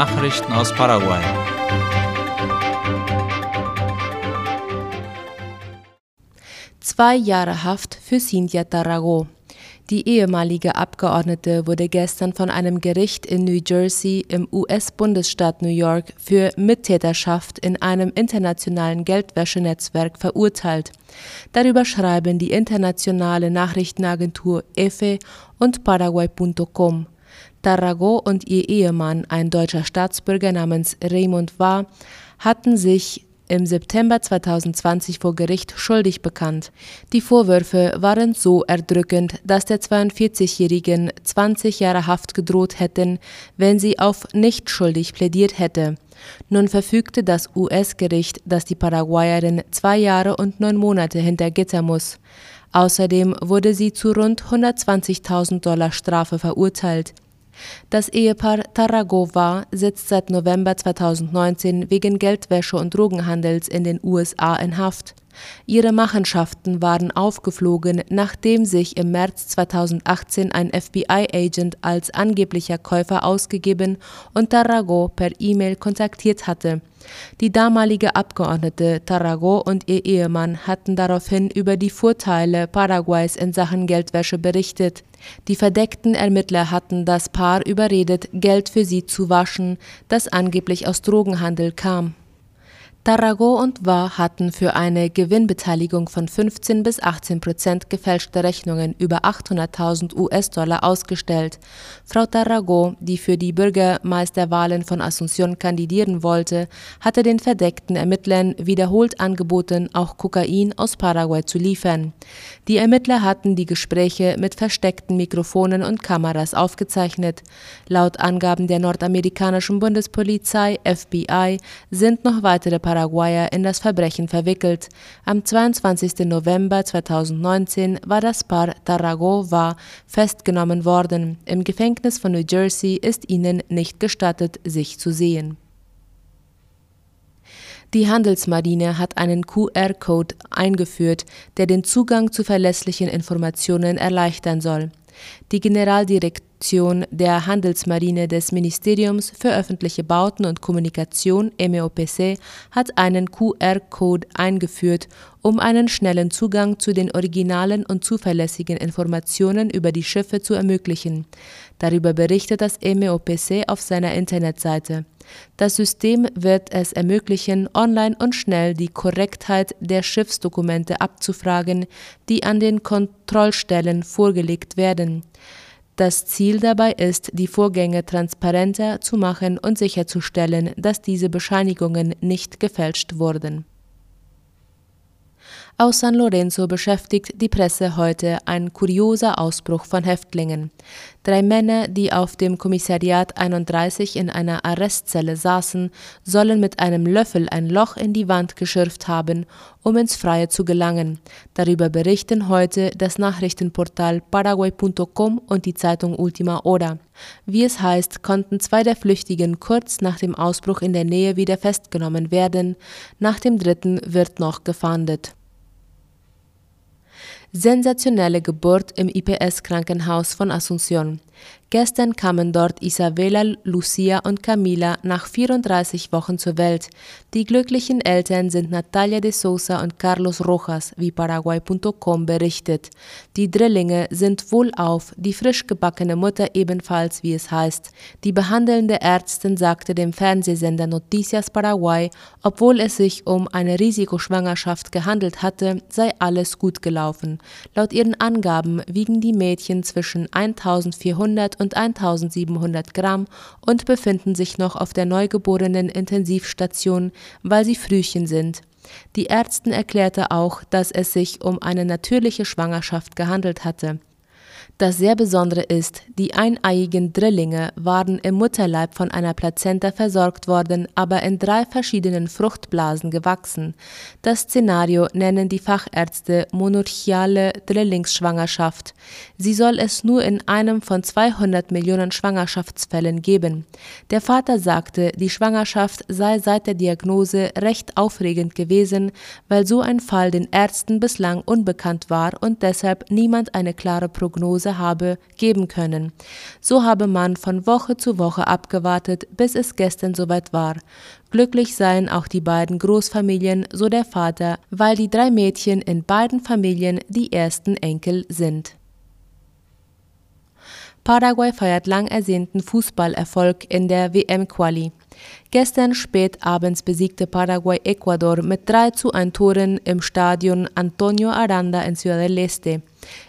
Nachrichten aus Paraguay. Zwei Jahre Haft für Cynthia Tarrago. Die ehemalige Abgeordnete wurde gestern von einem Gericht in New Jersey im US-Bundesstaat New York für Mittäterschaft in einem internationalen Geldwäschenetzwerk verurteilt. Darüber schreiben die internationale Nachrichtenagentur EFE und Paraguay.com. Tarrago und ihr Ehemann, ein deutscher Staatsbürger namens Raymond War, hatten sich im September 2020 vor Gericht schuldig bekannt. Die Vorwürfe waren so erdrückend, dass der 42-Jährigen 20 Jahre Haft gedroht hätten, wenn sie auf nicht schuldig plädiert hätte. Nun verfügte das US-Gericht, dass die Paraguayerin zwei Jahre und neun Monate hinter Gitter muss. Außerdem wurde sie zu rund 120.000 Dollar Strafe verurteilt. Das Ehepaar Tarragova sitzt seit November 2019 wegen Geldwäsche und Drogenhandels in den USA in Haft. Ihre Machenschaften waren aufgeflogen, nachdem sich im März 2018 ein FBI-Agent als angeblicher Käufer ausgegeben und Tarrago per E-Mail kontaktiert hatte. Die damalige Abgeordnete Tarrago und ihr Ehemann hatten daraufhin über die Vorteile Paraguays in Sachen Geldwäsche berichtet. Die verdeckten Ermittler hatten das Paar überredet, Geld für sie zu waschen, das angeblich aus Drogenhandel kam. Tarrago und Wa hatten für eine Gewinnbeteiligung von 15 bis 18 Prozent gefälschte Rechnungen über 800.000 US-Dollar ausgestellt. Frau Tarrago, die für die Bürgermeisterwahlen von Asunción kandidieren wollte, hatte den verdeckten Ermittlern wiederholt angeboten, auch Kokain aus Paraguay zu liefern. Die Ermittler hatten die Gespräche mit versteckten Mikrofonen und Kameras aufgezeichnet. Laut Angaben der nordamerikanischen Bundespolizei FBI sind noch weitere Paraguayer in das Verbrechen verwickelt. Am 22. November 2019 war das Paar Tarragova festgenommen worden. Im Gefängnis von New Jersey ist ihnen nicht gestattet, sich zu sehen. Die Handelsmarine hat einen QR-Code eingeführt, der den Zugang zu verlässlichen Informationen erleichtern soll. Die Generaldirektion der Handelsmarine des Ministeriums für öffentliche Bauten und Kommunikation MEOPC hat einen QR-Code eingeführt, um einen schnellen Zugang zu den originalen und zuverlässigen Informationen über die Schiffe zu ermöglichen. Darüber berichtet das MEOPC auf seiner Internetseite. Das System wird es ermöglichen, online und schnell die Korrektheit der Schiffsdokumente abzufragen, die an den Kontrollstellen vorgelegt werden. Das Ziel dabei ist, die Vorgänge transparenter zu machen und sicherzustellen, dass diese Bescheinigungen nicht gefälscht wurden aus San Lorenzo beschäftigt die Presse heute ein kurioser Ausbruch von Häftlingen. Drei Männer, die auf dem Kommissariat 31 in einer Arrestzelle saßen, sollen mit einem Löffel ein Loch in die Wand geschürft haben, um ins Freie zu gelangen. Darüber berichten heute das Nachrichtenportal paraguay.com und die Zeitung Ultima Hora. Wie es heißt, konnten zwei der Flüchtigen kurz nach dem Ausbruch in der Nähe wieder festgenommen werden. Nach dem dritten wird noch gefahndet. Sensationelle Geburt im IPS-Krankenhaus von Asunción. Gestern kamen dort Isabella, Lucia und Camila nach 34 Wochen zur Welt. Die glücklichen Eltern sind Natalia de Sousa und Carlos Rojas, wie Paraguay.com berichtet. Die Drillinge sind wohlauf, die frisch gebackene Mutter ebenfalls, wie es heißt. Die behandelnde Ärztin sagte dem Fernsehsender Noticias Paraguay, obwohl es sich um eine Risikoschwangerschaft gehandelt hatte, sei alles gut gelaufen. Laut ihren Angaben wiegen die Mädchen zwischen 1400 und 1700 Gramm und befinden sich noch auf der neugeborenen Intensivstation, weil sie Frühchen sind. Die Ärztin erklärte auch, dass es sich um eine natürliche Schwangerschaft gehandelt hatte. Das sehr Besondere ist, die eineiigen Drillinge waren im Mutterleib von einer Plazenta versorgt worden, aber in drei verschiedenen Fruchtblasen gewachsen. Das Szenario nennen die Fachärzte monarchiale Drillingsschwangerschaft. Sie soll es nur in einem von 200 Millionen Schwangerschaftsfällen geben. Der Vater sagte, die Schwangerschaft sei seit der Diagnose recht aufregend gewesen, weil so ein Fall den Ärzten bislang unbekannt war und deshalb niemand eine klare Prognose Interesse habe, geben können. So habe man von Woche zu Woche abgewartet, bis es gestern soweit war. Glücklich seien auch die beiden Großfamilien, so der Vater, weil die drei Mädchen in beiden Familien die ersten Enkel sind. Paraguay feiert lang ersehnten Fußballerfolg in der WM-Quali. Gestern spät abends besiegte Paraguay Ecuador mit 3 zu 1 Toren im Stadion Antonio Aranda in Ciudad del Este.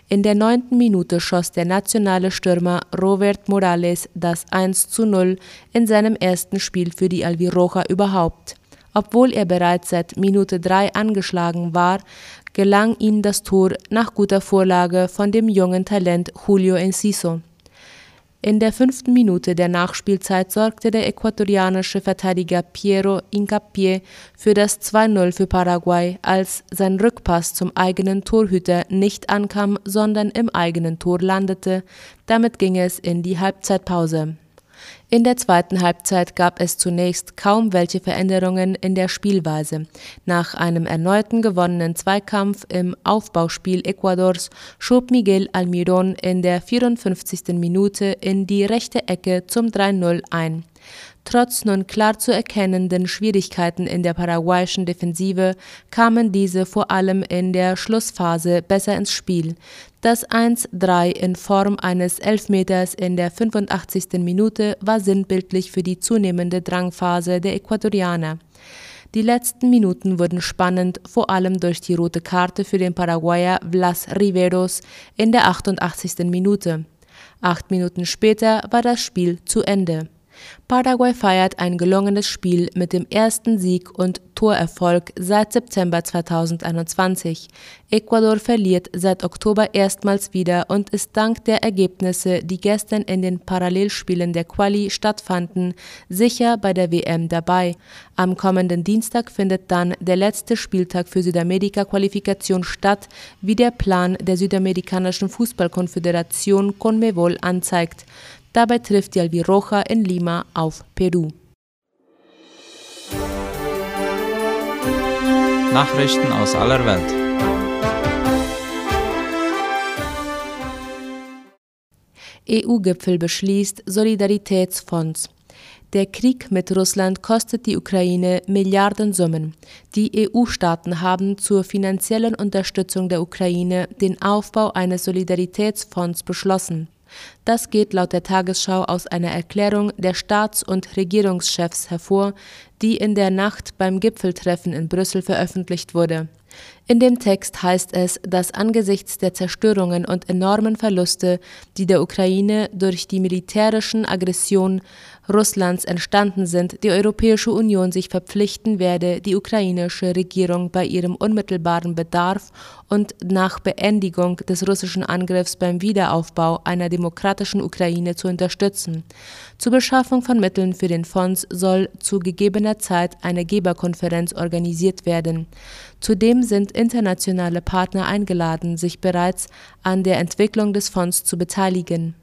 In der neunten Minute schoss der nationale Stürmer Robert Morales das 1 zu 0 in seinem ersten Spiel für die Alviroja überhaupt. Obwohl er bereits seit Minute 3 angeschlagen war, gelang ihm das Tor nach guter Vorlage von dem jungen Talent Julio Enciso. In der fünften Minute der Nachspielzeit sorgte der äquatorianische Verteidiger Piero Incapié für das 2-0 für Paraguay, als sein Rückpass zum eigenen Torhüter nicht ankam, sondern im eigenen Tor landete. Damit ging es in die Halbzeitpause. In der zweiten Halbzeit gab es zunächst kaum welche Veränderungen in der Spielweise. Nach einem erneuten gewonnenen Zweikampf im Aufbauspiel Ecuadors schob Miguel Almiron in der 54. Minute in die rechte Ecke zum 3-0 ein. Trotz nun klar zu erkennenden Schwierigkeiten in der paraguayischen Defensive kamen diese vor allem in der Schlussphase besser ins Spiel. Das 1-3 in Form eines Elfmeters in der 85. Minute war sinnbildlich für die zunehmende Drangphase der Äquatorianer. Die letzten Minuten wurden spannend, vor allem durch die rote Karte für den Paraguayer Blas Riveros in der 88. Minute. Acht Minuten später war das Spiel zu Ende. Paraguay feiert ein gelungenes Spiel mit dem ersten Sieg und Torerfolg seit September 2021. Ecuador verliert seit Oktober erstmals wieder und ist dank der Ergebnisse, die gestern in den Parallelspielen der Quali stattfanden, sicher bei der WM dabei. Am kommenden Dienstag findet dann der letzte Spieltag für Südamerika-Qualifikation statt, wie der Plan der Südamerikanischen Fußballkonföderation CONMEBOL anzeigt. Dabei trifft die Albiroja in Lima auf Peru. Nachrichten aus aller Welt. EU-Gipfel beschließt Solidaritätsfonds. Der Krieg mit Russland kostet die Ukraine Milliardensummen. Die EU-Staaten haben zur finanziellen Unterstützung der Ukraine den Aufbau eines Solidaritätsfonds beschlossen. Das geht laut der Tagesschau aus einer Erklärung der Staats- und Regierungschefs hervor, die in der Nacht beim Gipfeltreffen in Brüssel veröffentlicht wurde. In dem Text heißt es, dass angesichts der Zerstörungen und enormen Verluste, die der Ukraine durch die militärischen Aggression Russlands entstanden sind, die Europäische Union sich verpflichten werde, die ukrainische Regierung bei ihrem unmittelbaren Bedarf und nach Beendigung des russischen Angriffs beim Wiederaufbau einer demokratischen Ukraine zu unterstützen. Zur Beschaffung von Mitteln für den Fonds soll zu gegebener Zeit eine Geberkonferenz organisiert werden. Zudem sind internationale Partner eingeladen, sich bereits an der Entwicklung des Fonds zu beteiligen.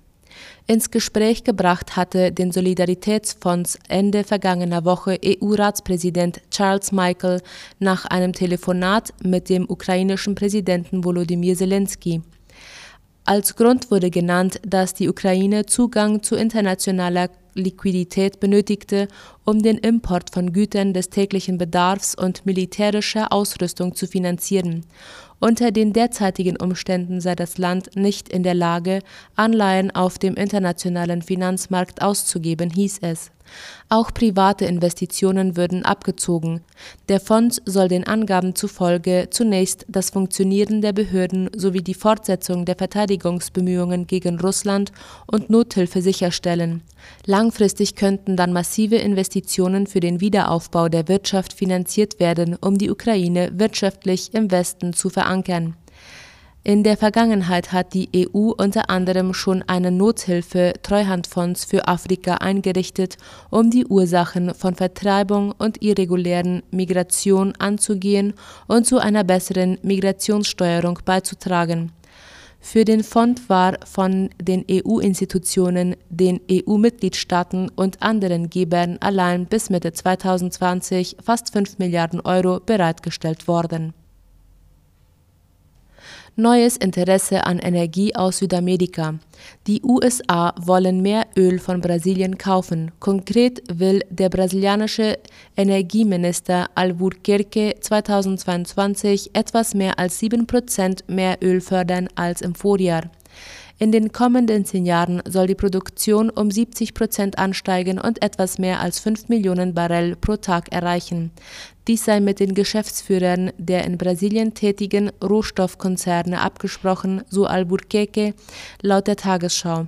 Ins Gespräch gebracht hatte den Solidaritätsfonds Ende vergangener Woche EU-Ratspräsident Charles Michael nach einem Telefonat mit dem ukrainischen Präsidenten Volodymyr Zelensky. Als Grund wurde genannt, dass die Ukraine Zugang zu internationaler Liquidität benötigte, um den Import von Gütern des täglichen Bedarfs und militärischer Ausrüstung zu finanzieren. Unter den derzeitigen Umständen sei das Land nicht in der Lage, Anleihen auf dem internationalen Finanzmarkt auszugeben, hieß es. Auch private Investitionen würden abgezogen. Der Fonds soll den Angaben zufolge zunächst das Funktionieren der Behörden sowie die Fortsetzung der Verteidigungsbemühungen gegen Russland und Nothilfe sicherstellen. Langfristig könnten dann massive Investitionen für den Wiederaufbau der Wirtschaft finanziert werden, um die Ukraine wirtschaftlich im Westen zu verankern. In der Vergangenheit hat die EU unter anderem schon einen Nothilfe-Treuhandfonds für Afrika eingerichtet, um die Ursachen von Vertreibung und irregulären Migration anzugehen und zu einer besseren Migrationssteuerung beizutragen. Für den Fonds war von den EU-Institutionen, den EU-Mitgliedstaaten und anderen Gebern allein bis Mitte 2020 fast 5 Milliarden Euro bereitgestellt worden Neues Interesse an Energie aus Südamerika. Die USA wollen mehr Öl von Brasilien kaufen. Konkret will der brasilianische Energieminister Albuquerque 2022 etwas mehr als 7% mehr Öl fördern als im Vorjahr. In den kommenden zehn Jahren soll die Produktion um 70 Prozent ansteigen und etwas mehr als 5 Millionen Barrel pro Tag erreichen. Dies sei mit den Geschäftsführern der in Brasilien tätigen Rohstoffkonzerne abgesprochen, so Albuquerque laut der Tagesschau.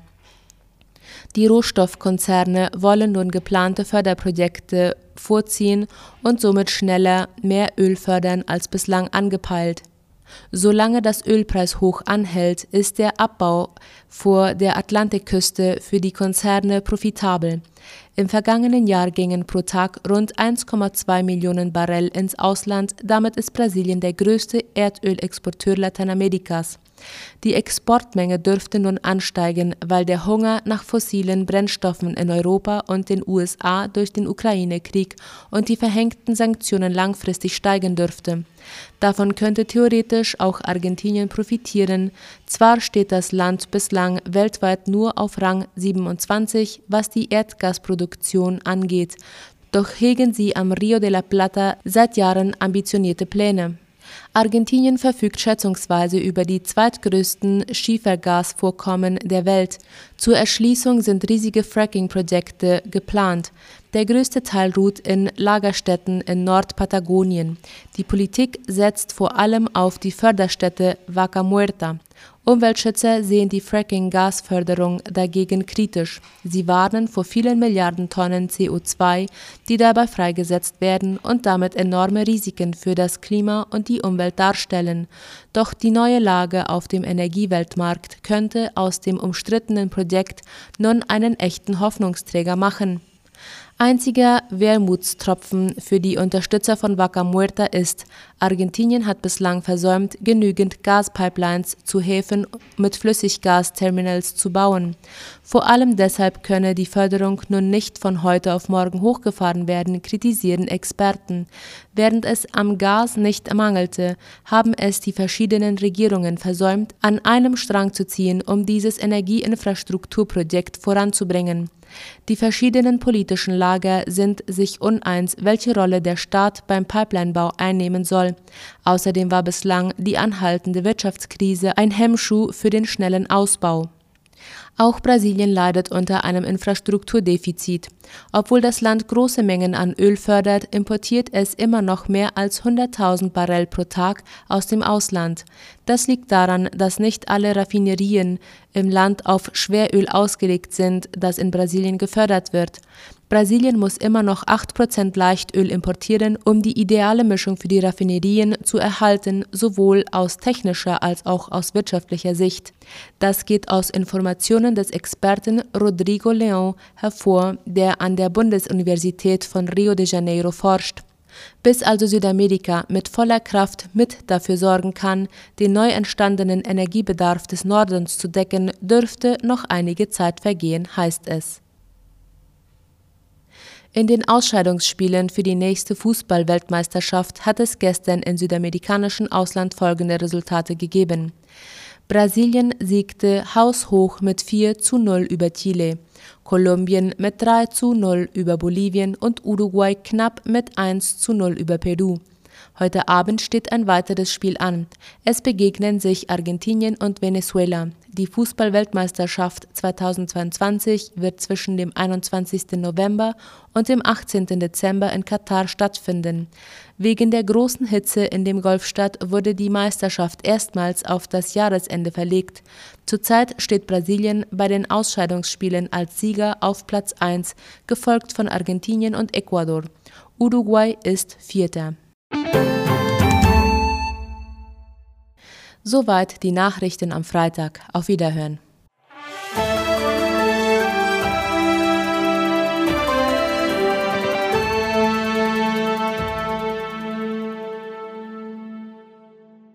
Die Rohstoffkonzerne wollen nun geplante Förderprojekte vorziehen und somit schneller mehr Öl fördern als bislang angepeilt. Solange das Ölpreis hoch anhält, ist der Abbau vor der Atlantikküste für die Konzerne profitabel. Im vergangenen Jahr gingen pro Tag rund 1,2 Millionen Barrel ins Ausland, damit ist Brasilien der größte Erdölexporteur Lateinamerikas. Die Exportmenge dürfte nun ansteigen, weil der Hunger nach fossilen Brennstoffen in Europa und den USA durch den Ukraine-Krieg und die verhängten Sanktionen langfristig steigen dürfte. Davon könnte theoretisch auch Argentinien profitieren. Zwar steht das Land bislang weltweit nur auf Rang 27, was die Erdgasproduktion angeht, doch hegen sie am Rio de la Plata seit Jahren ambitionierte Pläne. Argentinien verfügt schätzungsweise über die zweitgrößten Schiefergasvorkommen der Welt. Zur Erschließung sind riesige Fracking-Projekte geplant. Der größte Teil ruht in Lagerstätten in Nordpatagonien. Die Politik setzt vor allem auf die Förderstätte Vaca Muerta. Umweltschützer sehen die Fracking-Gasförderung dagegen kritisch. Sie warnen vor vielen Milliarden Tonnen CO2, die dabei freigesetzt werden und damit enorme Risiken für das Klima und die Umwelt darstellen. Doch die neue Lage auf dem Energieweltmarkt könnte aus dem umstrittenen Projekt nun einen echten Hoffnungsträger machen. Einziger Wermutstropfen für die Unterstützer von Vaca Muerta ist, Argentinien hat bislang versäumt, genügend Gaspipelines zu Häfen mit Flüssiggasterminals zu bauen. Vor allem deshalb könne die Förderung nun nicht von heute auf morgen hochgefahren werden, kritisieren Experten. Während es am Gas nicht mangelte, haben es die verschiedenen Regierungen versäumt, an einem Strang zu ziehen, um dieses Energieinfrastrukturprojekt voranzubringen. Die verschiedenen politischen Lager sind sich uneins, welche Rolle der Staat beim Pipelinebau einnehmen soll. Außerdem war bislang die anhaltende Wirtschaftskrise ein Hemmschuh für den schnellen Ausbau. Auch Brasilien leidet unter einem Infrastrukturdefizit. Obwohl das Land große Mengen an Öl fördert, importiert es immer noch mehr als 100.000 Barrel pro Tag aus dem Ausland. Das liegt daran, dass nicht alle Raffinerien im Land auf Schweröl ausgelegt sind, das in Brasilien gefördert wird. Brasilien muss immer noch 8% Leichtöl importieren, um die ideale Mischung für die Raffinerien zu erhalten, sowohl aus technischer als auch aus wirtschaftlicher Sicht. Das geht aus Informationen des Experten Rodrigo León hervor, der an der Bundesuniversität von Rio de Janeiro forscht. Bis also Südamerika mit voller Kraft mit dafür sorgen kann, den neu entstandenen Energiebedarf des Nordens zu decken, dürfte noch einige Zeit vergehen, heißt es. In den Ausscheidungsspielen für die nächste Fußball-Weltmeisterschaft hat es gestern im südamerikanischen Ausland folgende Resultate gegeben. Brasilien siegte haushoch mit 4 zu 0 über Chile, Kolumbien mit 3 zu 0 über Bolivien und Uruguay knapp mit 1 zu 0 über Peru. Heute Abend steht ein weiteres Spiel an. Es begegnen sich Argentinien und Venezuela. Die Fußballweltmeisterschaft 2022 wird zwischen dem 21. November und dem 18. Dezember in Katar stattfinden. Wegen der großen Hitze in dem Golfstadt wurde die Meisterschaft erstmals auf das Jahresende verlegt. Zurzeit steht Brasilien bei den Ausscheidungsspielen als Sieger auf Platz 1, gefolgt von Argentinien und Ecuador. Uruguay ist Vierter. Soweit die Nachrichten am Freitag. Auf Wiederhören.